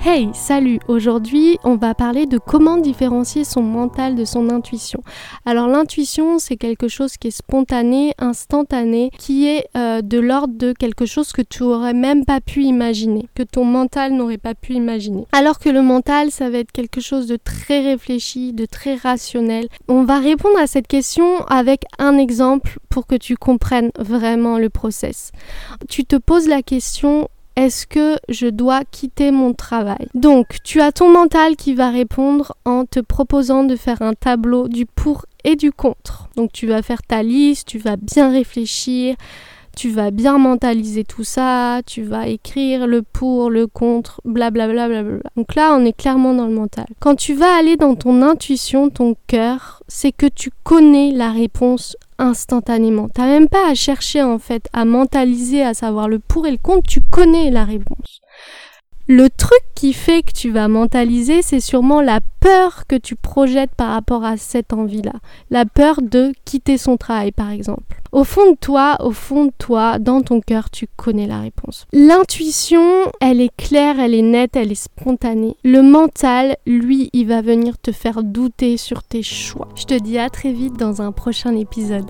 Hey, salut Aujourd'hui, on va parler de comment différencier son mental de son intuition. Alors l'intuition, c'est quelque chose qui est spontané, instantané, qui est euh, de l'ordre de quelque chose que tu aurais même pas pu imaginer, que ton mental n'aurait pas pu imaginer. Alors que le mental, ça va être quelque chose de très réfléchi, de très rationnel. On va répondre à cette question avec un exemple pour que tu comprennes vraiment le process. Tu te poses la question est-ce que je dois quitter mon travail? Donc, tu as ton mental qui va répondre en te proposant de faire un tableau du pour et du contre. Donc, tu vas faire ta liste, tu vas bien réfléchir, tu vas bien mentaliser tout ça, tu vas écrire le pour, le contre, blablabla. Bla bla bla. Donc là, on est clairement dans le mental. Quand tu vas aller dans ton intuition, ton cœur, c'est que tu connais la réponse instantanément. T'as même pas à chercher en fait, à mentaliser, à savoir le pour et le contre, tu connais la réponse. Le truc qui fait que tu vas mentaliser, c'est sûrement la peur que tu projettes par rapport à cette envie-là. La peur de quitter son travail, par exemple. Au fond de toi, au fond de toi, dans ton cœur, tu connais la réponse. L'intuition, elle est claire, elle est nette, elle est spontanée. Le mental, lui, il va venir te faire douter sur tes choix. Je te dis à très vite dans un prochain épisode.